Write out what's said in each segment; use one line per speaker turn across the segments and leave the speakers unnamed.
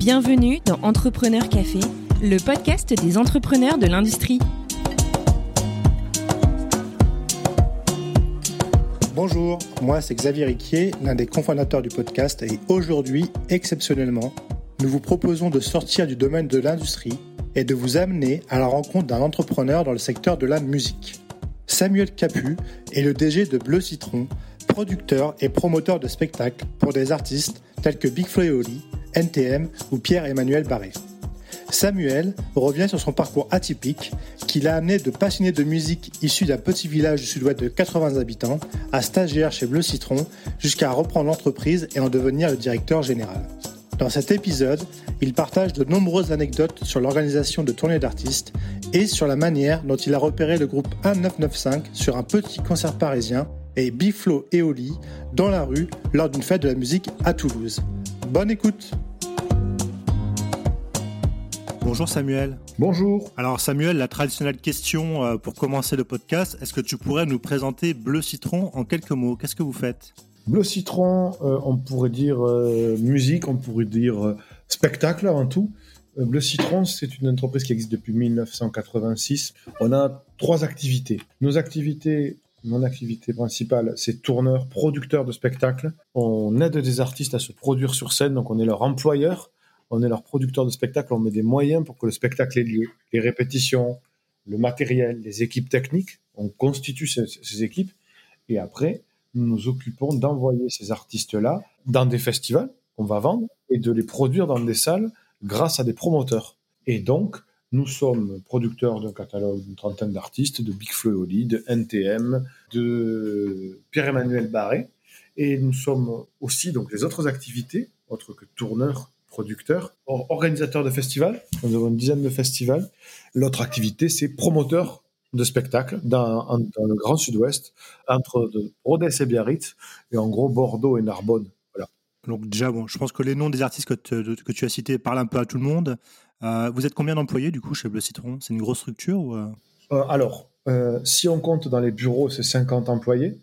Bienvenue dans Entrepreneur Café, le podcast des entrepreneurs de l'industrie.
Bonjour, moi c'est Xavier Riquier, l'un des cofondateurs du podcast et aujourd'hui, exceptionnellement, nous vous proposons de sortir du domaine de l'industrie et de vous amener à la rencontre d'un entrepreneur dans le secteur de la musique. Samuel Capu est le DG de Bleu Citron, producteur et promoteur de spectacles pour des artistes tels que Big Flo et Oli, NTM ou Pierre-Emmanuel Barré. Samuel revient sur son parcours atypique qui l'a amené de passionné de musique issu d'un petit village du sud-ouest de 80 habitants à stagiaire chez Bleu Citron jusqu'à reprendre l'entreprise et en devenir le directeur général. Dans cet épisode, il partage de nombreuses anecdotes sur l'organisation de tournées d'artistes et sur la manière dont il a repéré le groupe 1995 sur un petit concert parisien et Biflo et Oli dans la rue lors d'une fête de la musique à Toulouse. Bonne écoute Bonjour Samuel.
Bonjour.
Alors Samuel, la traditionnelle question euh, pour commencer le podcast, est-ce que tu pourrais nous présenter Bleu Citron en quelques mots? Qu'est-ce que vous faites?
Bleu Citron, euh, on pourrait dire euh, musique, on pourrait dire spectacle avant tout. Bleu Citron, c'est une entreprise qui existe depuis 1986. On a trois activités. Nos activités mon activité principale, c'est tourneur, producteur de spectacles. On aide des artistes à se produire sur scène, donc on est leur employeur, on est leur producteur de spectacle, on met des moyens pour que le spectacle ait lieu. Les répétitions, le matériel, les équipes techniques, on constitue ces, équipes. Et après, nous nous occupons d'envoyer ces artistes-là dans des festivals qu'on va vendre et de les produire dans des salles grâce à des promoteurs. Et donc, nous sommes producteurs d'un catalogue d'une trentaine d'artistes, de Big Flo Oli, de NTM, de Pierre-Emmanuel Barré. Et nous sommes aussi, donc, les autres activités, autres que tourneurs, producteurs, organisateurs de festivals. Nous avons une dizaine de festivals. L'autre activité, c'est promoteur de spectacles dans, le Grand Sud-Ouest, entre Rodez et Biarritz, et en gros Bordeaux et Narbonne.
Donc déjà, bon, je pense que les noms des artistes que, que tu as cités parlent un peu à tout le monde. Euh, vous êtes combien d'employés du coup chez Bleu Citron? C'est une grosse structure ou
euh? Euh, Alors, si on compte dans les bureaux, c'est 50 employés.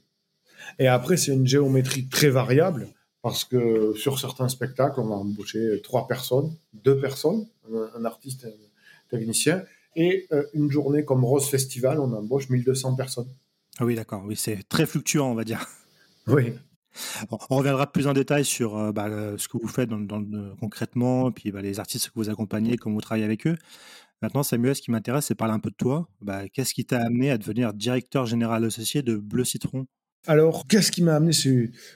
Et après, c'est une géométrie très variable parce que sur certains spectacles, on va embaucher trois personnes, deux personnes, un, artiste un technicien. Et une journée comme Rose Festival, on embauche 1200 personnes.
Ah oui, d'accord. Oui, c'est très fluctuant, on va dire.
Oui
on reviendra plus en détail sur euh, bah, ce que vous faites dans, concrètement, puis bah, les artistes que vous accompagnez, comment vous travaillez avec eux. Maintenant, Samuel, ce qui m'intéresse, c'est parler un peu de toi. Bah, qu'est-ce qui t'a amené à devenir directeur général associé de Bleu Citron?
Alors, qu'est-ce qui m'a amené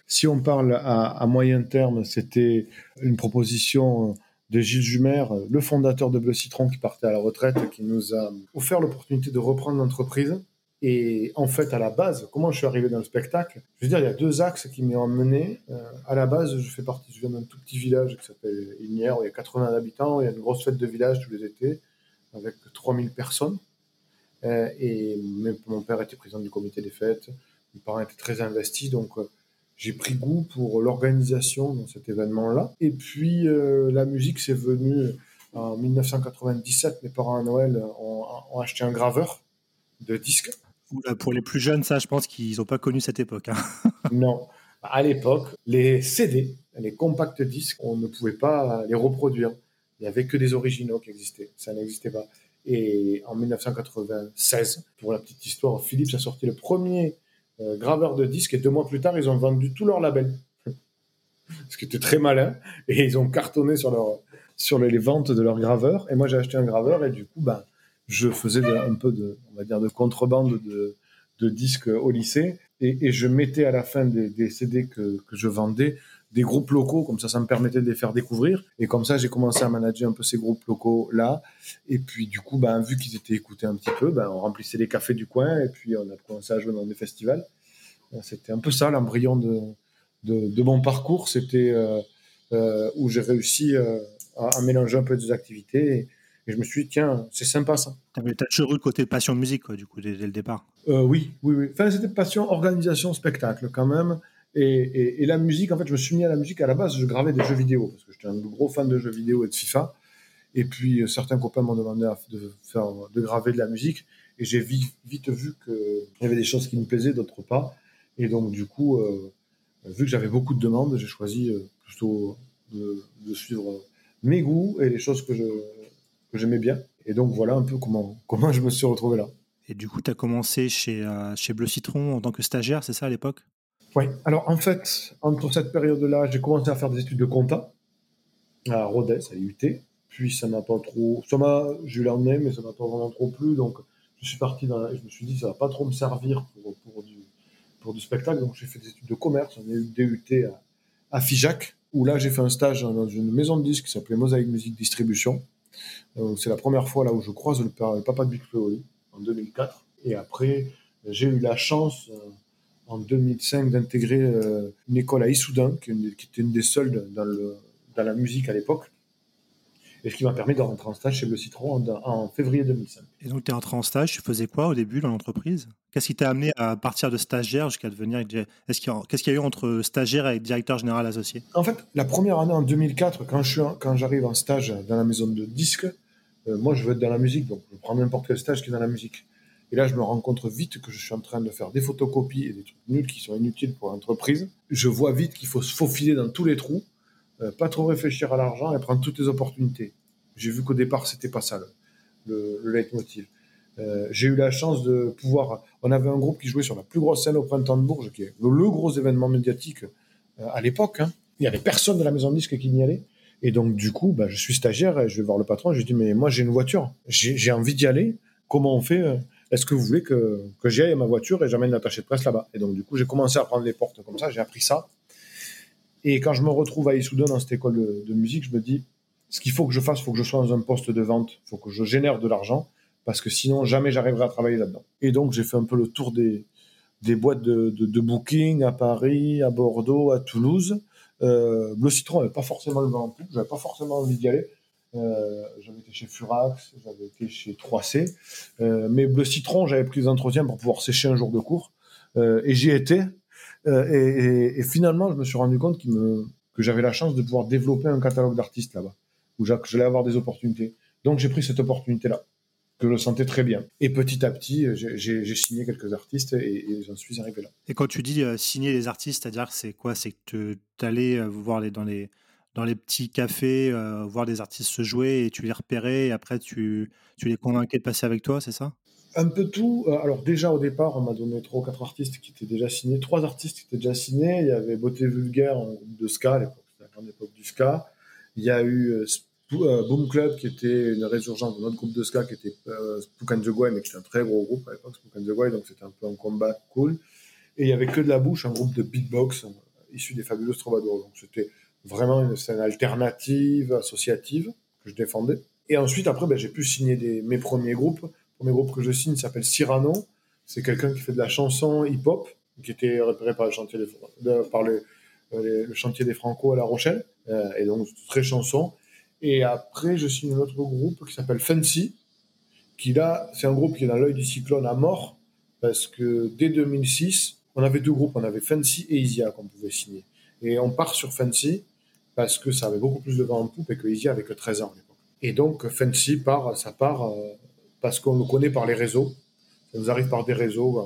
Si on parle à, moyen terme, c'était une proposition de Gilles Jumer, le fondateur de Bleu Citron, qui partait à la retraite, qui nous a offert l'opportunité de reprendre l'entreprise et en fait, à la base, comment je suis arrivé dans le spectacle? Je veux dire, il y a deux axes qui m'ont emmené. Euh, à la base, je fais partie, je viens d'un tout petit village qui s'appelle Ignières, où il y a 80 habitants, il y a une grosse fête de village tous les étés, avec 3000 personnes. Euh, et mon père était président du comité des fêtes, mes parents étaient très investis, donc euh, j'ai pris goût pour l'organisation dans cet événement-là. Et puis, la musique, c'est venu en 1997, mes parents à Noël ont acheté un graveur de disques
pour les plus jeunes, ça, je pense qu'ils n'ont pas connu cette époque. Hein.
non. À l'époque, les CD, les compacts disques, on ne pouvait pas les reproduire. Il n'y avait que des originaux qui existaient. Ça n'existait pas. Et en 1996, pour la petite histoire, Philips a sorti le premier euh, graveur de disques et deux mois plus tard, ils ont vendu tous leurs labels. Ce qui était très malin. Et ils ont cartonné sur, leur, sur les ventes de leurs graveurs. Et moi, j'ai acheté un graveur et du coup, ben, je faisais un peu de, on va dire, de contrebande de, disques au lycée et, je mettais à la fin des, CD que, je vendais des groupes locaux, comme ça, ça me permettait de les faire découvrir. Et comme ça, j'ai commencé à manager un peu ces groupes locaux-là. Et puis, du coup, ben, vu qu'ils étaient écoutés un petit peu, ben, on remplissait les cafés du coin et puis on a commencé à jouer dans des festivals. C'était un peu ça l'embryon de, de, mon parcours. C'était euh, euh, où j'ai réussi euh, à, mélanger un peu des activités. Je me suis dit, tiens, c'est sympa ça.
Tu as toujours eu le côté passion musique, quoi, du coup, dès, le départ
euh, Oui, oui, oui. Enfin, c'était passion organisation spectacle quand même. Et, et, la musique, en fait, je me suis mis à la musique. À la base, je gravais des jeux vidéo parce que j'étais un gros fan de jeux vidéo et de FIFA. Et puis, euh, certains copains m'ont demandé de, faire, de graver de la musique. Et j'ai vite, vite vu qu'il y avait des choses qui me plaisaient, d'autres pas. Et donc, du coup, euh, vu que j'avais beaucoup de demandes, j'ai choisi plutôt de, de, suivre mes goûts et les choses que je que j'aimais bien. Et donc voilà un peu comment comment je me suis retrouvé là.
Et du coup, tu as commencé chez, euh, chez Bleu Citron en tant que stagiaire, c'est ça à l'époque?
Oui. Alors en fait, entre cette période-là, j'ai commencé à faire des études de compta à Rodez, à l'IUT. Puis ça m'a pas trop. Ça m'a. J'ai eu l'année, mais ça m'a pas vraiment trop plu. Donc je suis parti dans. Je me suis dit, ça va pas trop me servir pour, pour, du, pour du spectacle. Donc j'ai fait des études de commerce. On a eu DUT à, à Figeac, où là j'ai fait un stage dans une maison de disques qui s'appelait Mosaïque Musique Distribution. C'est la première fois là où je croise le, papa de Big en 2004. Et après, j'ai eu la chance euh, en 2005 d'intégrer euh, une école à Issoudun, qui, était une des seules dans, le, dans la musique à l'époque, et ce qui m'a permis de rentrer en stage chez Le Citron en, février 2005.
Et donc, tu es rentré en stage, tu faisais quoi au début dans l'entreprise? Qu'est-ce qui t'a amené à partir de stagiaire jusqu'à devenir. Qu'est-ce qu'il y a eu entre stagiaire et directeur général associé?
En fait, la première année en 2004, quand, je quand j'arrive en stage dans la maison de disques, euh, moi je veux être dans la musique, donc je prends n'importe quel stage qui est dans la musique. Et là, je me rends compte vite que je suis en train de faire des photocopies et des trucs nuls qui sont inutiles pour l'entreprise. Je vois vite qu'il faut se faufiler dans tous les trous euh, pas trop réfléchir à l'argent et prendre toutes les opportunités. J'ai vu qu'au départ, c'était pas ça le, le, leitmotiv. Euh, j'ai eu la chance de pouvoir. On avait un groupe qui jouait sur la plus grosse scène au printemps de Bourges, qui est le, gros événement médiatique euh, à l'époque. Hein. Il y avait personne de la maison de disque qui n'y allait. Et donc, du coup, bah, je suis stagiaire et je vais voir le patron. Je lui dis, mais moi, j'ai une voiture. J'ai envie d'y aller. Comment on fait Est-ce que vous voulez que, que j'y aille à ma voiture et j'amène l'attaché de presse là-bas? Et donc, du coup, j'ai commencé à prendre les portes comme ça. J'ai appris ça. Et quand je me retrouve à Issoudun dans cette école de, musique, je me dis, ce qu'il faut que je fasse, il faut que je sois dans un poste de vente, il faut que je génère de l'argent, parce que sinon, jamais j'arriverai à travailler là-dedans. Et donc, j'ai fait un peu le tour des, des boîtes de, de, booking à Paris, à Bordeaux, à Toulouse. Euh, Bleu Citron n'avait pas forcément le vent en poupe, j'avais pas forcément envie d'y aller. Euh, j'avais été chez Furax, j'avais été chez 3C. Euh, mais Bleu Citron, j'avais pris des entretiens pour pouvoir sécher un jour de cours. Euh, et j'y étais. Euh, et, et, finalement, je me suis rendu compte que j'avais la chance de pouvoir développer un catalogue d'artistes là-bas, où j'allais avoir des opportunités. Donc j'ai pris cette opportunité-là, que je sentais très bien. Et petit à petit, j'ai signé quelques artistes et, j'en suis arrivé là.
Et quand tu dis euh, signer les artistes, c'est-à-dire c'est quoi? C'est que tu allais euh, voir dans les dans les petits cafés, voir des artistes se jouer et tu les repérais et après tu, tu les convainquais de passer avec toi, c'est ça?
Un peu tout. Euh, alors déjà au départ, on m'a donné trois ou quatre artistes qui étaient déjà signés, trois artistes qui étaient déjà signés. Il y avait Beauté Vulgaire en groupe de ska, à l'époque, la grande époque du ska. Il y a eu euh, euh, Boom Club qui était une résurgence d'un autre groupe de ska qui était Spook and the Guy, mais qui était un très gros groupe à l'époque, Spook and the Guy, donc c'était un peu un combat cool. Et il y avait que de la bouche, un groupe de beatbox issu des fabuleux troubadours. Donc c'était vraiment une scène alternative, associative que je défendais. Et ensuite, après, ben, j'ai pu signer des, mes premiers groupes premier groupe que je signe s'appelle Cyrano. C'est quelqu'un qui fait de la chanson hip-hop, qui était repéré par le chantier des, par euh, le chantier des Franco à La Rochelle, euh, et donc très chanson. Et après, je signe un autre groupe qui s'appelle Fancy, qui là, c'est un groupe qui est dans l'œil du cyclone à mort, parce que dès 2006, on avait deux groupes, on avait Fancy et Isia qu'on pouvait signer. Et on part sur Fancy parce que ça avait beaucoup plus de vent en poupe et que Isia avait que 13 ans à l'époque. Et donc Fancy part, ça part euh, parce qu'on le connaît par les réseaux. Ça nous arrive par des réseaux.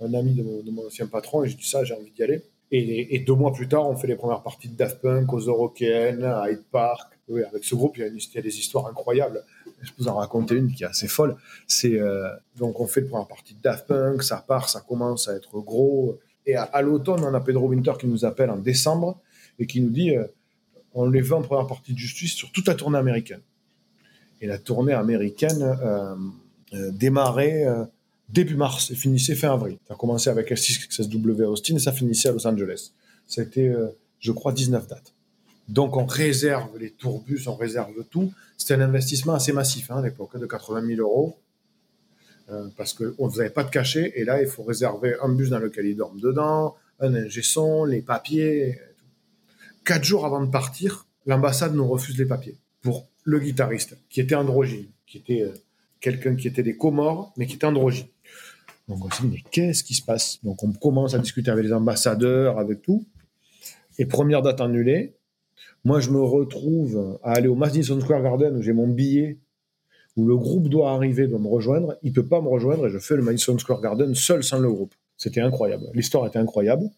Un, ami de mon, ancien patron, et je dis ça, j'ai envie d'y aller. Et, deux mois plus tard, on fait les premières parties de Daft Punk aux Eurokéennes, à Hyde Park. Oui, avec ce groupe, il y, a a des histoires incroyables. Je peux vous en raconter une qui est assez folle. C'est euh, donc on fait les premières parties de Daft Punk, ça part, ça commence à être gros. Et à, l'automne, on a Pedro Winter qui nous appelle en décembre et qui nous dit euh, on les veut en première partie de Justice sur toute la tournée américaine. Et la tournée américaine euh, euh, démarrait euh, début mars et finissait fin avril. Ça a commencé avec L6XSW Austin et ça finissait à Los Angeles. C'était, je crois, 19 dates. Donc on réserve les tourbus, on réserve tout. C'était un investissement assez massif hein, à l'époque, hein, de 80 000 euros. parce qu'on ne faisait pas de cachet, et là, il faut réserver un bus dans lequel ils dorment dedans, un ingé son, les papiers. Quatre jours avant de partir, l'ambassade nous refuse les papiers pour le guitariste, qui était androgyne, qui était euh, quelqu'un qui était des Comores, mais qui était androgyne. Donc on s'est dit, mais qu'est-ce qui se passe? Donc on commence à discuter avec les ambassadeurs, avec tout. Et première date annulée. Moi, je me retrouve à aller au Madison Square Garden où j'ai mon billet, où le groupe doit arriver, doit me rejoindre. Il peut pas me rejoindre et je fais le Madison Square Garden seul sans le groupe. C'était incroyable. L'histoire était incroyable.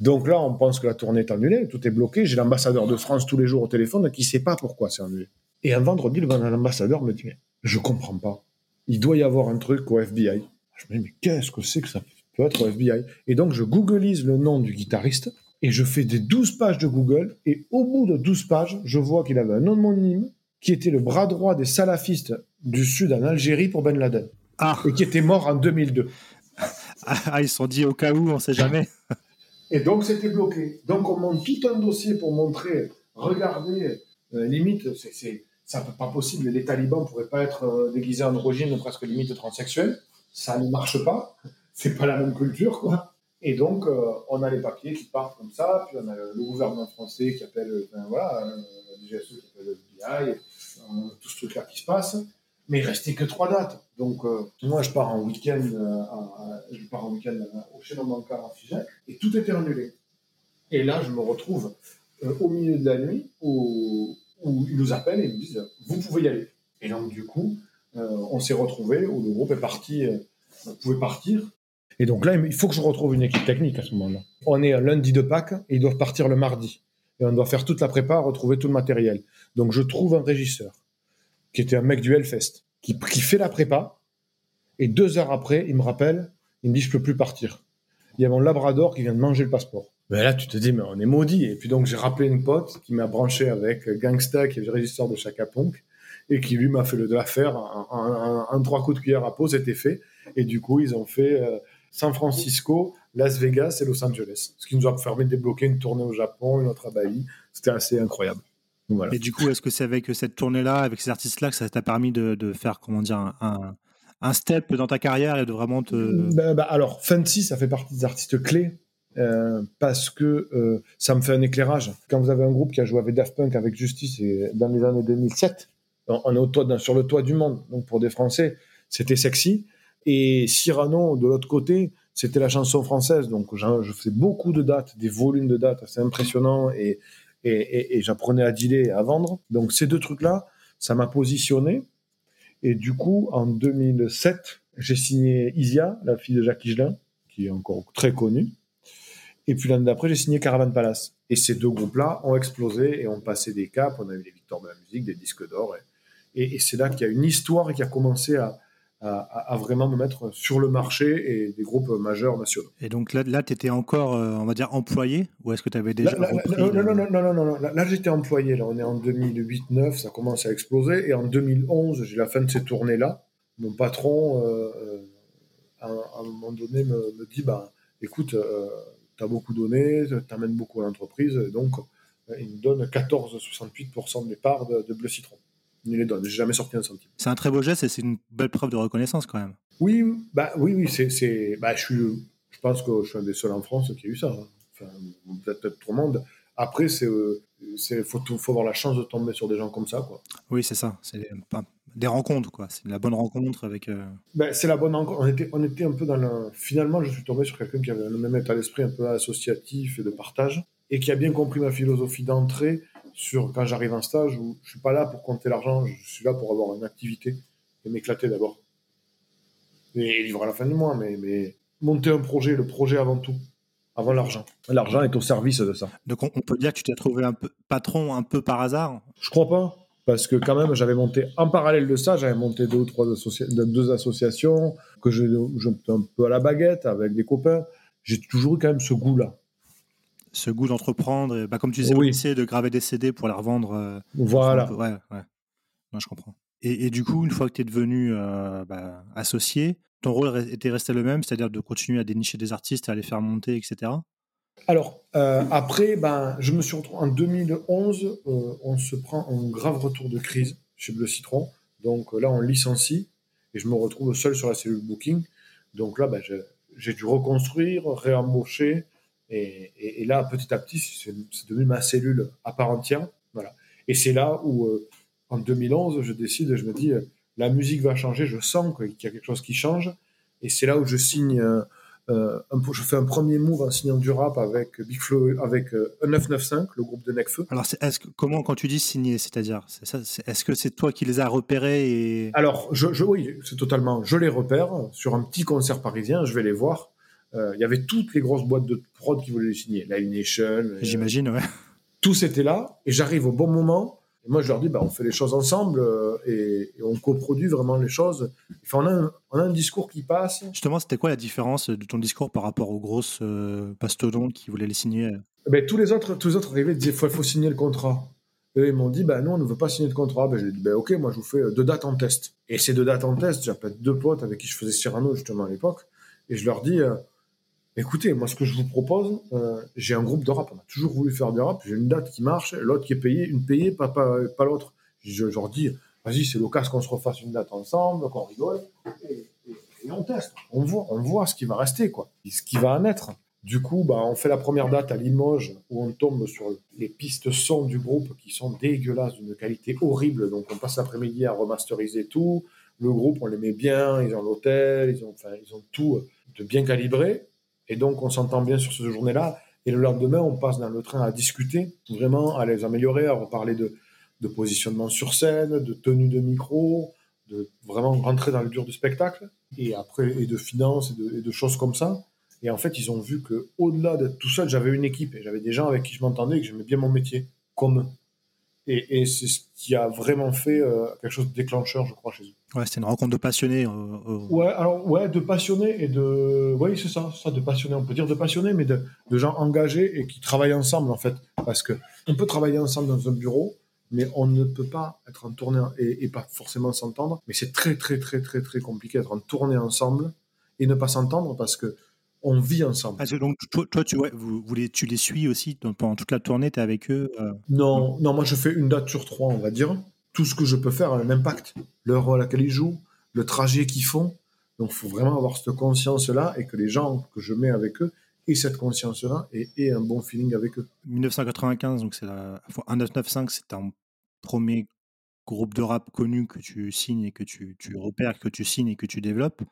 Donc là, on pense que la tournée est annulée, tout est bloqué. J'ai l'ambassadeur de France tous les jours au téléphone qui ne sait pas pourquoi c'est annulé. Et un vendredi, l'ambassadeur me dit Je comprends pas. Il doit y avoir un truc au FBI. Je me dis Mais qu'est-ce que c'est que ça peut être au FBI Et donc, je googleise le nom du guitariste et je fais des 12 pages de Google. Et au bout de 12 pages, je vois qu'il avait un homonyme qui était le bras droit des salafistes du Sud en Algérie pour Ben Laden. Ah. Et qui était mort en 2002.
Ah, ils se sont dit au cas où, on ne sait jamais.
Et donc, c'était bloqué. Donc, on monte tout un dossier pour montrer, regardez, euh, limite, c'est, c'est pas possible. Les talibans pourraient pas être euh, déguisés en origine presque limite transsexuel. Ça ne marche pas. C'est pas la même culture, quoi. Et donc, euh, on a les papiers qui partent comme ça, puis on a le, gouvernement français qui appelle, enfin, voilà, le GSE qui appelle le BI, tout ce truc-là qui se passe mais il restait que trois dates. Donc, euh, moi, je pars en week-end, euh, je pars en week-end au Chaînon Bancaire à Figeac, et tout était annulé. Et là, je me retrouve euh, au milieu de la nuit où, ils nous appellent et ils nous disent Vous pouvez y aller. Et donc, du coup, on s'est retrouvé où le groupe est parti, pouvait partir. Et donc là, il faut que je retrouve une équipe technique à ce moment-là. On est un lundi de Pâques et ils doivent partir le mardi. Et on doit faire toute la prépa, retrouver tout le matériel. Donc, je trouve un régisseur qui était un mec du Hellfest, qui, qui fait la prépa, et deux heures après, il me rappelle, il me dit, je peux plus partir. Il y a mon Labrador qui vient de manger le passeport. Mais là, tu te dis, mais on est maudit. Et puis donc, j'ai rappelé une pote qui m'a branché avec Gangsta, qui est le régisseur de Chaka Punk, et qui lui m'a fait le de l'affaire. Un, trois coups de cuillère à peau, c'était fait. Et du coup, ils ont fait euh, San Francisco, Las Vegas et Los Angeles. Ce qui nous a permis de débloquer une tournée au Japon, une autre à Bali. C'était assez incroyable.
Et du coup, est-ce que c'est avec cette tournée-là, avec ces artistes-là, que ça t'a permis de, faire, comment dire, un, step dans ta carrière et de vraiment te.
Bah, bah, alors, Fancy, ça fait partie des artistes clés. Euh, parce que euh, ça me fait un éclairage. Quand vous avez un groupe qui a joué avec Daft Punk, avec Justice, et dans les années 2007, on est au toit, sur le toit du monde. Donc pour des Français, c'était sexy. Et Cyrano, de l'autre côté, c'était la chanson française. Donc je fais beaucoup de dates, des volumes de dates, c'est impressionnant. Et, et, j'apprenais à dealer et à vendre. Donc ces deux trucs-là, ça m'a positionné. Et du coup, en 2007, j'ai signé Isia, la fille de Jacques Higelin, qui est encore très connue. Et puis l'année d'après, j'ai signé Caravan Palace. Et ces deux groupes-là ont explosé et ont passé des caps. On a eu les victoires de la musique, des disques d'or. Et, et c'est là qu'il y a une histoire qui a commencé à, à, vraiment me mettre sur le marché et des groupes majeurs nationaux.
Et donc là, là tu étais encore, euh, on va dire, employé Ou est-ce que tu avais déjà
non, non, non, non, non, non, Là, j'étais employé. Là, on est en 2008-9, ça commence à exploser. Et en 2011, j'ai la fin de ces tournées-là. Mon patron, euh, euh, à, un moment donné, me, dit bah, écoute, tu as beaucoup donné, tu amènes beaucoup à l'entreprise. Donc, il me donne 14,68% de mes parts de, de Bleu Citron il les. J'ai jamais sorti un centime.
C'est un très beau geste et c'est une belle preuve de reconnaissance quand même.
Oui, bah oui, oui, c'est, bah, je suis, je pense que je suis un des seuls en France qui a eu ça. Hein. Enfin, peut-être tout le monde. Après, c'est, c'est, faut, faut avoir la chance de tomber sur des gens comme ça, quoi.
Oui, c'est ça. C'est des rencontres, quoi. C'est la bonne rencontre avec. Euh,
ben, c'est la bonne rencontre. On était, on était un peu dans le. Finalement, je suis tombé sur quelqu'un qui avait le même état d'esprit un peu associatif et de partage et qui a bien compris ma philosophie d'entrée sur quand j'arrive en stage où je suis pas là pour compter l'argent, je suis là pour avoir une activité et m'éclater d'abord. Et vivre à la fin du mois, mais, mais monter un projet, le projet avant tout, avant l'argent. L'argent est au service de ça.
Donc on, peut dire que tu t'es trouvé un peu patron un peu par hasard?
Je crois pas. Parce que quand même, j'avais monté, en parallèle de ça, j'avais monté deux ou trois deux associations, que je, je un peu à la baguette avec des copains. J'ai toujours eu quand même ce goût-là
ce goût d'entreprendre, bah, comme tu disais oui. de graver des CD pour les revendre. Euh,
voilà.
ouais, ouais. je comprends. Et, du coup, une fois que tu es devenu euh, bah, associé, ton rôle était resté le même, c'est-à-dire de continuer à dénicher des artistes, à les faire monter, etc.
Alors, euh, après, ben, je me suis retrouvé en 2011, on se prend un grave retour de crise chez Bleu Citron. Donc là, on licencie et je me retrouve seul sur la cellule booking. Donc là, ben, j'ai dû reconstruire, réembaucher, et, là, petit à petit, c'est devenu ma cellule à part entière. Voilà. Et c'est là où, euh, en 2011, je décide, je me dis, euh, la musique va changer, je sens qu'il y a quelque chose qui change. Et c'est là où je signe, euh, un, je fais un premier move en signant du rap avec Big Flo, avec 995, le groupe de Necfeu.
Alors, que, comment, quand tu dis signer, c'est-à-dire, est-ce que c'est toi qui les as repérés et...
Alors, je, oui, c'est totalement, je les repère sur un petit concert parisien, je vais les voir. Euh, il y avait toutes les grosses boîtes de prod qui voulaient les signer. Live Nation. euh,
J'imagine, ouais.
tous étaient là et j'arrive au bon moment. Et moi, je leur dis, bah, on fait les choses ensemble euh, et, et on coproduit vraiment les choses. Enfin, on, a un, on a un discours qui passe.
Justement, c'était quoi la différence de ton discours par rapport aux grosses euh, mastodontes qui voulaient les signer?
Eh Ben, tous les autres, tous les autres arrivaient et disaient, il faut, faut signer le contrat. Et ils m'ont dit, bah, non, on ne veut pas signer de contrat. Ben, j'ai dit, ben, ok, moi, je vous fais deux dates en test. Et ces deux dates en test, j'appelle deux potes avec qui je faisais Cyrano, justement, à l'époque. Et je leur dis, euh, écoutez, moi, ce que je vous propose, euh, j'ai un groupe de rap. On a toujours voulu faire du rap. J'ai une date qui marche, l'autre qui est payée, une payée, pas, l'autre. Je, leur dis, vas-y, c'est l'occasion qu'on se refasse une date ensemble, qu'on rigole. Et, on teste. On voit, on voit ce qui va rester, quoi. Ce qui va en être. Du coup, bah, on fait la première date à Limoges où on tombe sur les pistes son du groupe qui sont dégueulasses, d'une qualité horrible. Donc, on passe l'après-midi à remasteriser tout. Le groupe, on les met bien. Ils ont l'hôtel, ils ont, ils ont tout de bien calibré. Et donc, on s'entend bien sur cette journée-là. Et le lendemain, on passe dans le train à discuter, vraiment à les améliorer, à reparler de, de positionnement sur scène, de tenue de micro, de vraiment rentrer dans le dur du spectacle, et après, et de finances, et de, de choses comme ça. Et en fait, ils ont vu que au-delà d'être tout seul, j'avais une équipe, et j'avais des gens avec qui je m'entendais, et que j'aimais bien mon métier, comme eux. Et, et c'est ce qui a vraiment fait euh, quelque chose de déclencheur, je crois, chez eux.
Ouais, c'était une rencontre de passionnés. euh, euh,
Ouais, alors, ouais, de passionnés et de. Oui, c'est ça, ça, de passionnés. On peut dire de passionnés, mais de, de gens engagés et qui travaillent ensemble, en fait. Parce que on peut travailler ensemble dans un bureau, mais on ne peut pas être en tournée et, et pas forcément s'entendre. Mais c'est très, très, très, très, très compliqué d'être en tournée ensemble et ne pas s'entendre parce que on vit ensemble.
parce que donc, toi, toi, tu, ouais, vous, vous les, tu les suis aussi donc, pendant toute la tournée, tu es avec eux. euh,
Non, non, moi je fais une date sur trois, on va dire. Tout ce que je peux faire a un impact. L'heure à laquelle ils jouent, le trajet qu'ils font. Donc il faut vraiment avoir cette conscience-là et que les gens que je mets avec eux aient cette conscience-là et aient un bon feeling avec eux.
1995, donc c'est la. enfin, 1995, c'est ton premier groupe de rap connu que tu signes et que tu, tu repères, que tu signes et que tu développes.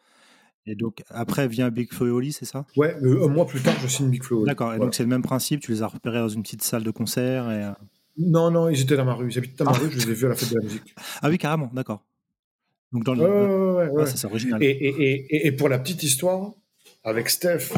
Et donc après vient Big Flo et Oli, c'est ça?
Ouais, euh, un mois plus tard, je signe Big Flo.
D'accord, et
Voilà.
donc c'est le même principe, tu les as repérés dans une petite salle de concert. Et...
Non, non, ils étaient dans ma rue. Ils habitent dans ma
Ah.
rue, je les ai vus à la fête de la musique.
Ah oui, carrément, d'accord. Donc dans le.
Ouais, ouais, ouais, ouais.
ça, c'est original.
Et, et, et- et- pour la petite histoire, avec Steph,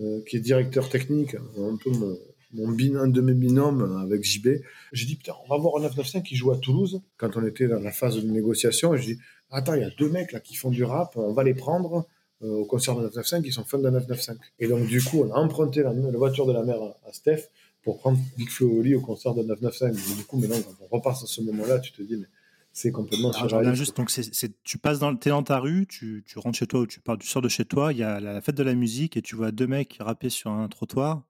euh, qui est directeur technique, un peu mon, mon bin- un de mes binômes avec JB, j'ai dit, putain, on va voir un 995 qui joue à Toulouse, quand on était dans la phase de négociation, et je dis, attends, il y a deux mecs là qui font du rap, on va les prendre euh, au concert de 995, qui sont fans de 995. Et donc, du coup, on a emprunté la, la voiture de la mère à, à Steph pour prendre Big Flo Oli au concert de 995. Mais du coup, maintenant, quand on repasse à ce moment-là, tu te dis, mais c'est complètement surréaliste.
juste, donc c'est, tu passes dans, t'es dans ta rue, tu, tu rentres chez toi ou tu, pars, tu sors de chez toi, il y a la fête de la musique et tu vois deux mecs rapper sur un trottoir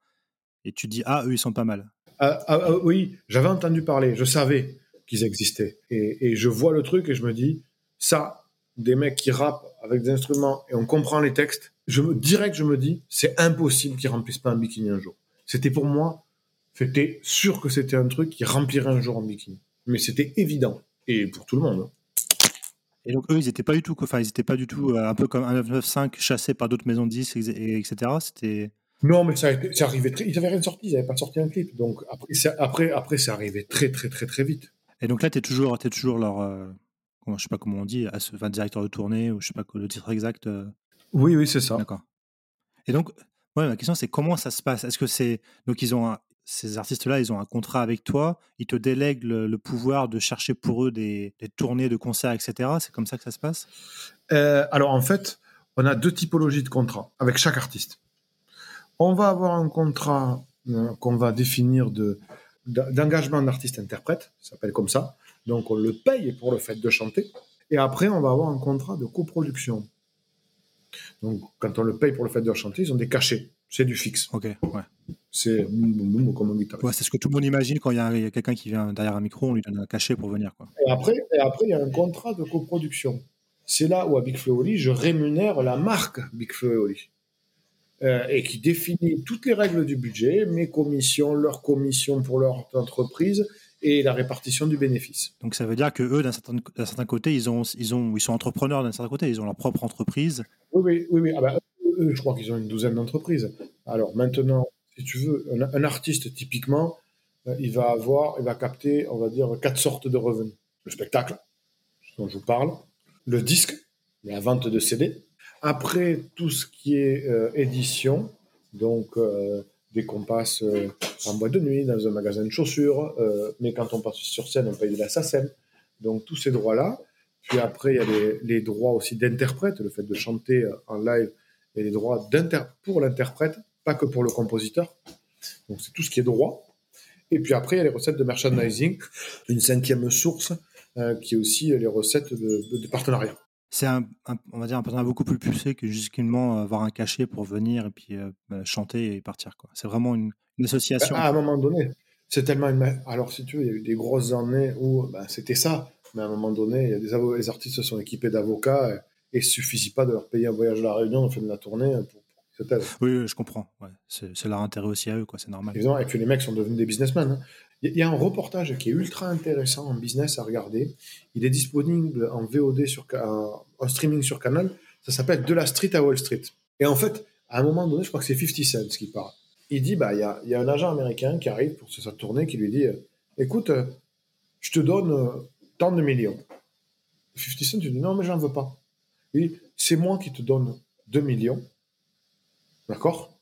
et tu dis ah eux ils sont pas mal.
Ah, ah, ah, oui, j'avais entendu parler, je savais qu'ils existaient. Et, et je vois le truc et je me dis, ça, des mecs qui rappent avec des instruments et on comprend les textes, je me, direct, je me dis, c'est impossible qu'ils remplissent pas un bikini un jour. C'était pour moi, c'était sûr que c'était un truc qui remplirait un jour en bikini. Mais c'était évident. Et pour tout le monde. hein.
Et donc eux ils étaient pas du tout, enfin ils étaient pas du tout euh, un peu comme un 995 chassé par d'autres maisons de disques et, et- etc. C'était
Non, mais ça, a été- ça arrivait très, ils n'avaient rien sorti, ils n'avaient pas sorti un clip. Donc après, ça, après, après, ça arrivait très, très, très, très vite.
et donc là t'es toujours, t'es toujours leur, euh, je sais pas comment on dit, à ce, enfin, directeur de tournée ou je sais pas le titre exact. euh,
Oui, oui, c'est ça.
D'accord. Et donc, ouais, ma question c'est comment ça se passe? Est-ce que c'est donc ils ont un- ces artistes-là, ils ont un contrat avec toi, ils te délèguent le, pouvoir de chercher pour eux des, tournées de concerts, etc. C'est comme ça que ça se passe?
Euh, alors en fait, on a deux typologies de contrats avec chaque artiste. On va avoir un contrat euh, qu'on va définir de d'engagement d'artiste-interprète, ça s'appelle comme ça. Donc on le paye pour le fait de chanter. Et après, on va avoir un contrat de coproduction. Donc quand on le paye pour le fait de chanter, ils ont des cachets. C'est du fixe.
Ok, ouais.
C'est comme un guitariste.
Ouais, c'est ce que tout le monde imagine quand il y a, quelqu'un qui vient derrière un micro, on lui donne un cachet pour venir. Quoi.
Et après, et après, il y a un contrat de coproduction. C'est là où, à Big Oli, je rémunère la marque Big Oli. Euh, et qui définit toutes les règles du budget, mes commissions, leurs commissions pour leur entreprise et la répartition du bénéfice.
Donc ça veut dire que eux, d'un certain, certain côté, ils, ont, ils, ont, ils sont entrepreneurs d'un certain côté, ils ont leur propre entreprise.
Oui, oui, oui. oui. Ah bah, eux, je crois qu'ils ont une douzaine d'entreprises. Alors maintenant, si tu veux, un, artiste, typiquement, euh, il va avoir, il va capter, on va dire, quatre sortes de revenus. Le spectacle, dont je vous parle, le disque, la vente de CD. Après, tout ce qui est euh, édition, donc euh, dès qu'on passe euh, en boîte de nuit, dans un magasin de chaussures, mais quand on passe sur scène, on paye de la SACEM. Donc tous ces droits-là. Puis après, il y a les, droits aussi d'interprète, le fait de chanter en live, et les droits pour l'interprète, pas que pour le compositeur. Donc c'est tout ce qui est droit. Et puis après, il y a les recettes de merchandising, une cinquième source, euh, qui est aussi les recettes de, de, de partenariat.
C'est un, un- on va dire un partenariat beaucoup plus poussé que justement avoir un cachet pour venir et puis euh, bah, chanter et partir. quoi. C'est vraiment une, une association.
À un moment donné, c'est tellement une... Alors, si tu veux, il y a eu des grosses années où ben, c'était ça. Mais à un moment donné, il y a des avo- les artistes sont équipés d'avocats et il ne suffisait pas de leur payer un voyage à la Réunion, on fait de la tournée pour, pour qu'ils.
Oui, oui, je comprends. Ouais. C'est leur intérêt aussi à eux, quoi. C'est normal.
Évidemment, et puis les mecs sont devenus des businessmen. hein. Il y a- il y a un reportage qui est ultra intéressant en business à regarder. Il est disponible en VOD sur en, en streaming sur Canal. Ça s'appelle De la Street à Wall Street. Et en fait, à un moment donné, je crois que c'est 50 Cent qui parle. Il dit, bah, il y a, y a un agent américain qui arrive pour sa tournée qui lui dit, euh, écoute, euh, je te donne euh, tant de millions. 50 Cent, tu dis, non, mais j'en veux pas. Il dit, c'est moi qui te donne 2 millions. D'accord?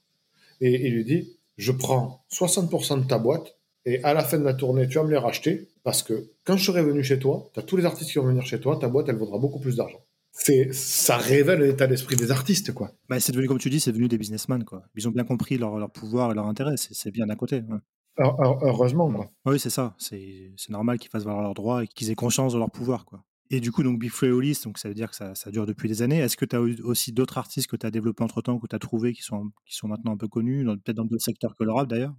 Et il lui dit, je prends 60% de ta boîte et à la fin de la tournée, tu vas me les racheter parce que quand je serai venu chez toi, tu as tous les artistes qui vont venir chez toi, ta boîte, elle vaudra beaucoup plus d'argent. C'est, ça révèle l'état d'esprit des artistes, quoi.
Bah, c'est devenu, comme tu dis, c'est devenu des businessmen. Quoi. Ils ont bien compris leur, leur pouvoir et leur intérêt. C'est bien d'un côté. ouais.
Heure- Heureusement, quoi.
Oui, c'est ça. C'est c'est normal qu'ils fassent valoir leurs droits et qu'ils aient conscience de leur pouvoir. Quoi. Et du coup, donc Big Flo et Oli, donc ça veut dire que ça, dure depuis des années. Est-ce que tu as aussi d'autres artistes que tu as développés entre temps, que tu as trouvés, qui sont, qui sont maintenant un peu connus, peut-être dans d'autres secteurs que le rap d'ailleurs.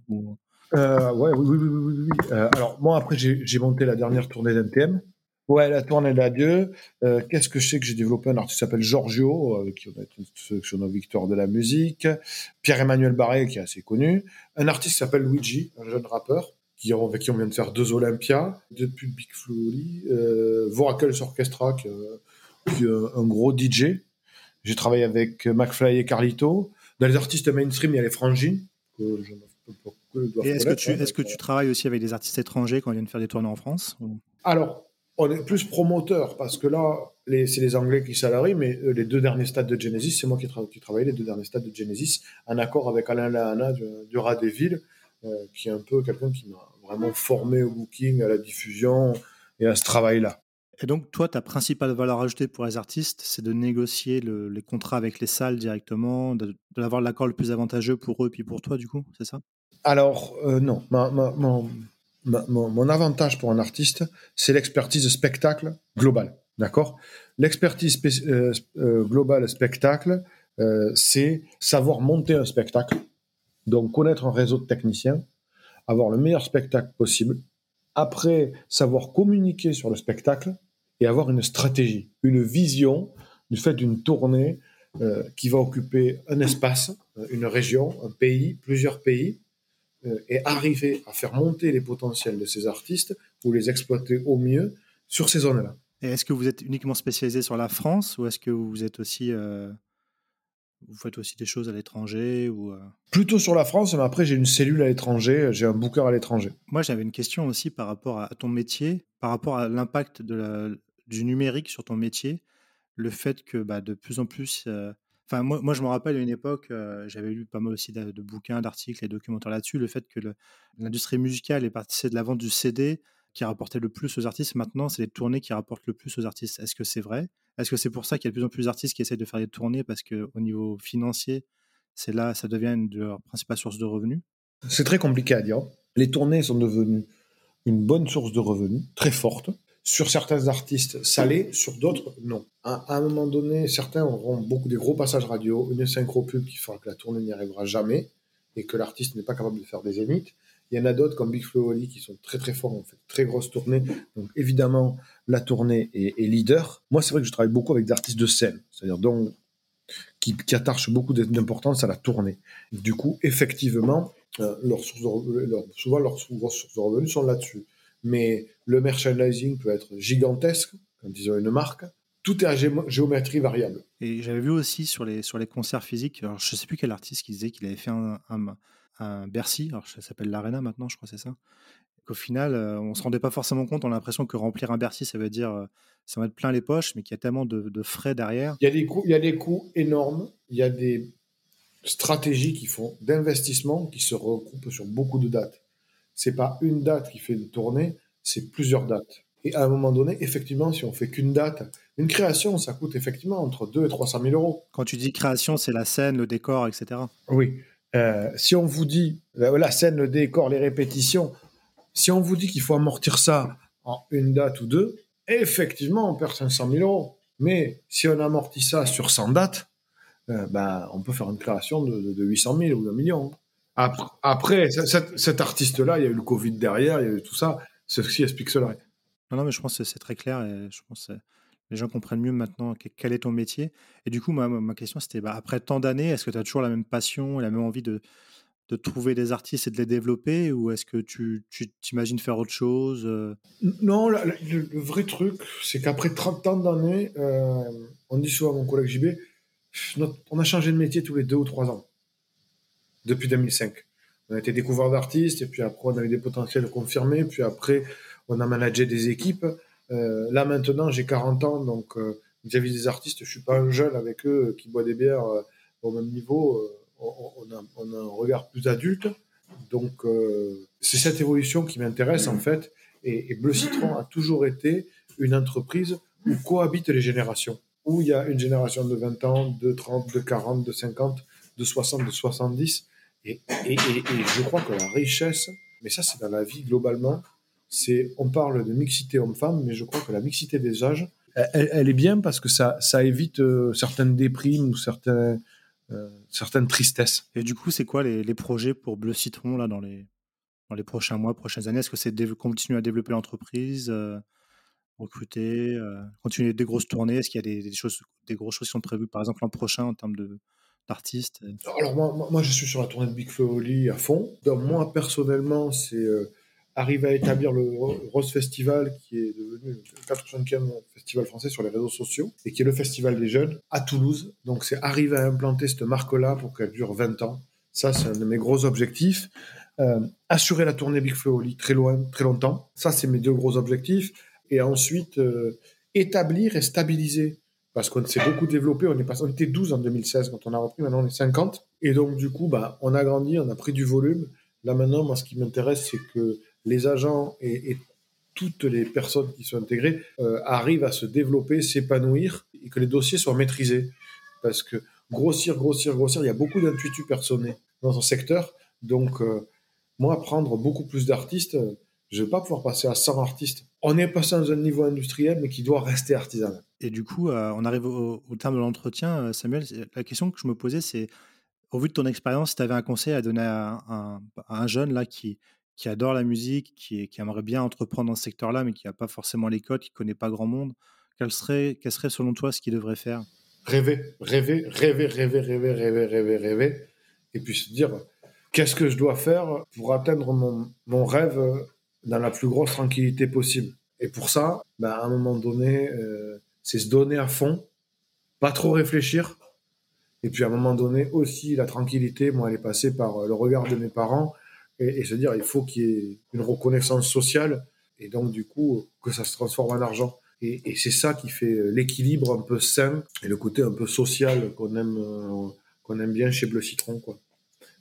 Euh, ouais, oui, oui, oui, oui. Euh, alors, moi, après, j'ai monté la dernière tournée d'NTM. Ouais, la tournée d'adieu. Euh, Qu'est-ce que je sais que j'ai développé? Un artiste qui s'appelle Giorgio, qui a été une sélection aux victoires de la musique. Pierre-Emmanuel Barré, qui est assez connu. Un artiste qui s'appelle Luigi, un jeune rappeur, qui, avec qui on vient de faire deux Olympias. Depuis Big Flo et Oli, euh, Voracles Orchestra, qui, euh, qui est un gros DJ. J'ai travaillé avec McFly et Carlito. Dans les artistes mainstream, il y a les Frangines, que je
est-ce que, tu,
hein,
est-ce que
donc,
tu travailles aussi avec des artistes étrangers quand ils viennent faire des tournées en France ou-
Alors, on est plus promoteur parce que là, les- c'est les Anglais qui salarient, mais euh, les deux derniers stades de Genesis, c'est moi qui, tra- qui travaille les deux derniers stades de Genesis, en accord avec Alain Lahana du, du Rat des Villes, qui est un peu quelqu'un qui m'a vraiment formé au booking, à la diffusion et à ce travail-là.
Et donc, toi, ta principale valeur ajoutée pour les artistes, c'est de négocier le- les contrats avec les salles directement, l'avoir l'accord le plus avantageux pour eux puis pour toi, du coup, c'est ça?
Alors, euh, non, ma- ma- mon, ma- mon- mon avantage pour un artiste, c'est l'expertise spectacle globale. D'accord? L'expertise euh, euh, globale spectacle, euh, c'est savoir monter un spectacle, donc connaître un réseau de techniciens, avoir le meilleur spectacle possible, après savoir communiquer sur le spectacle et avoir une stratégie, une vision du fait d'une tournée euh, qui va occuper un espace, euh, une région, un pays, plusieurs pays, euh, et arriver à faire monter les potentiels de ces artistes pour les exploiter au mieux sur ces zones-là.
Et est-ce que vous êtes uniquement spécialisé sur la France ou est-ce que vous êtes aussi. Vous faites aussi des choses à l'étranger ou, euh,
Plutôt sur la France, mais après j'ai une cellule à l'étranger, j'ai un booker à l'étranger.
Moi, j'avais une question aussi par rapport à ton métier, par rapport à l'impact du numérique sur ton métier, le fait que bah, de plus en plus. euh, Enfin, moi, moi, je me rappelle à une époque, euh, j'avais lu pas mal aussi de, de bouquins, d'articles et documentaires là-dessus, le fait que l'industrie musicale est partie de la vente du CD qui rapportait le plus aux artistes. Maintenant, c'est les tournées qui rapportent le plus aux artistes. Est-ce que c'est vrai? Est-ce que c'est pour ça qu'il y a de plus en plus d'artistes qui essaient de faire des tournées parce qu'au niveau financier, c'est là, ça devient une de leurs principales sources de revenus?
C'est très compliqué à dire. Les tournées sont devenues une bonne source de revenus, très forte. Sur certains artistes, ça l'est, sur d'autres, non. À, un moment donné, certains auront beaucoup des gros passages radio, une synchro-pub qui fera que la tournée n'y arrivera jamais et que l'artiste n'est pas capable de faire des zéniths. Il y en a d'autres comme Big Flo Oli qui sont très très forts, en fait, très grosses tournées. Donc évidemment, la tournée est, leader. Moi, c'est vrai que je travaille beaucoup avec des artistes de scène, c'est-à-dire donc qui, qui attachent beaucoup d'importance à la tournée. Du coup, effectivement, euh, leurs leur- souvent leurs sources de revenus sont là-dessus. Mais le merchandising peut être gigantesque quand ils ont une marque. Tout est à gé- géométrie variable.
Et j'avais vu aussi sur les, concerts physiques, je sais plus quel artiste qui disait qu'il avait fait un, un Bercy, alors ça s'appelle l'Arena maintenant, je crois, c'est ça. qu'au final, on ne se rendait pas forcément compte. On a l'impression que remplir un Bercy, ça veut dire ça va être plein les poches, mais qu'il y a tellement de, frais derrière.
Il y, a des coûts, il y a des coûts énormes, il y a des stratégies qui font d'investissement qui se recoupent sur beaucoup de dates. C'est pas une date qui fait une tournée, c'est plusieurs dates. Et à un moment donné, effectivement, si on fait qu'une date, une création, ça coûte effectivement entre 2 et 300 000 euros.
Quand tu dis création, c'est la scène, le décor, etc.
Oui. Euh, si on vous dit la scène, le décor, les répétitions, si on vous dit qu'il faut amortir ça en une date ou deux, effectivement, on perd 500 000 euros. Mais si on amortit ça sur 100 dates, euh, ben, on peut faire une création de, 800 000 ou d'un million. Après, cet, artiste-là, il y a eu le Covid derrière, il y a eu tout ça. C'est ce qui explique cela.
Non, non, mais je pense que c'est très clair et je pense les gens comprennent mieux maintenant quel est ton métier. Et du coup, ma, ma question, c'était bah, après tant d'années, est-ce que tu as toujours la même passion et la même envie de, de trouver des artistes et de les développer ou est-ce que tu t'imagines faire autre chose euh?
Non, le, vrai truc, c'est qu'après 30 ans d'années, euh, on dit souvent à mon collègue JB, on a changé de métier tous les deux ou trois ans, depuis 2005. On a été découvert d'artistes, et puis après, on a eu des potentiels confirmés, puis après, on a managé des équipes. Euh, là, maintenant, j'ai 40 ans, donc vis-à-vis des artistes, je suis pas un jeune avec eux qui boit des bières au même niveau on a, un regard plus adulte. Donc, euh, c'est cette évolution qui m'intéresse en fait. Et, Bleu Citron a toujours été une entreprise où cohabitent les générations. Où il y a une génération de 20 ans, de 30, de 40, de 50, de 60, de 70. Et, et, je crois que la richesse, mais ça c'est dans la vie globalement, c'est on parle de mixité homme-femme, mais je crois que la mixité des âges, elle, est bien parce que ça, ça évite euh, certaines déprimes ou certains, euh, certaines tristesses.
Et du coup, c'est quoi les, projets pour Bleu Citron là dans les dans les prochains mois, prochaines années? Est-ce que c'est continuer à développer l'entreprise, euh, recruter, continuer des grosses tournées? Est-ce qu'il y a des, choses, des grosses choses qui sont prévues, par exemple l'an prochain en termes de d'artistes?
Alors moi, moi, je suis sur la tournée de Big Flow à fond. Donc, moi personnellement, c'est arrive à établir le Rose Festival, qui est devenu le 85e festival français sur les réseaux sociaux, et qui est le festival des jeunes, à Toulouse. Donc c'est arriver à implanter cette marque-là pour qu'elle dure 20 ans. Ça, c'est un de mes gros objectifs. Euh, assurer la tournée Big Flow très loin, très longtemps. Ça, c'est mes deux gros objectifs. Et ensuite, euh, établir et stabiliser. Parce qu'on s'est beaucoup développé. On, est passé, on était 12 en 2016 quand on a repris. Maintenant, on est 50. Et donc, du coup, bah, on a grandi, on a pris du volume. Là, maintenant, moi, ce qui m'intéresse, c'est que les agents et, toutes les personnes qui sont intégrées euh, arrivent à se développer, s'épanouir et que les dossiers soient maîtrisés. Parce que grossir, grossir, grossir, il y a beaucoup d'intuitus personnels dans un secteur. Donc, euh, moi, prendre beaucoup plus d'artistes, je ne vais pas pouvoir passer à 100 artistes. On est passé dans un niveau industriel, mais qui doit rester artisanal.
Et du coup, euh, on arrive au, terme de l'entretien. Samuel, la question que je me posais, c'est, au vu de ton expérience, si tu avais un conseil à donner à un, à un jeune là qui, qui adore la musique, qui, qui aimerait bien entreprendre dans ce secteur-là, mais qui n'a pas forcément les codes, qui ne connaît pas grand monde, quel serait, quel serait selon toi ce qu'il devrait faire?
Rêver, rêver, rêver, rêver, rêver, rêver, rêver, rêver, et puis se dire qu'est-ce que je dois faire pour atteindre mon, mon, rêve dans la plus grosse tranquillité possible? Et pour ça, ben, à un moment donné, euh, c'est se donner à fond, pas trop réfléchir, et puis à un moment donné aussi la tranquillité, moi elle est passée par le regard de mes parents et, se dire il faut qu'il y ait une reconnaissance sociale et donc du coup que ça se transforme en argent. Et, et c'est ça qui fait l'équilibre un peu sain et le côté un peu social qu'on aime, euh, qu'on aime bien chez Bleu Citron. Quoi.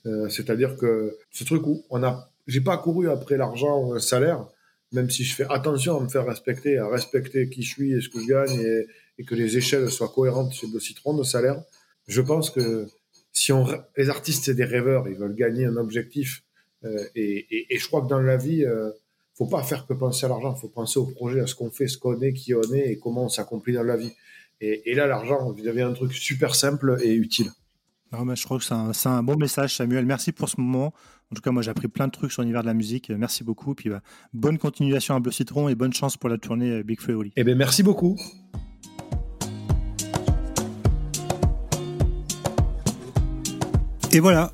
Euh, c'est-à-dire que ce truc où on a, j'ai pas couru après l'argent ou un salaire, même si je fais attention à me faire respecter, à respecter qui je suis et ce que je gagne et, et que les échelles soient cohérentes chez Bleu Citron de salaire. Je pense que si on, les artistes c'est des rêveurs, ils veulent gagner un objectif euh, et, je crois que dans la vie, euh, faut pas faire que penser à l'argent, faut penser au projet, à ce qu'on fait, ce qu'on est, qui on est et comment on s'accomplit dans la vie. Et, là, l'argent, avez un truc super simple et utile.
je crois que c'est un, bon message, Samuel. Merci pour ce moment. En tout cas, moi, j'ai appris plein de trucs sur l'univers de la musique. Merci beaucoup. Puis, bah, bonne continuation à Bleu Citron et bonne chance pour la tournée euh, Big Oli.
Eh bien, merci beaucoup.
Et voilà,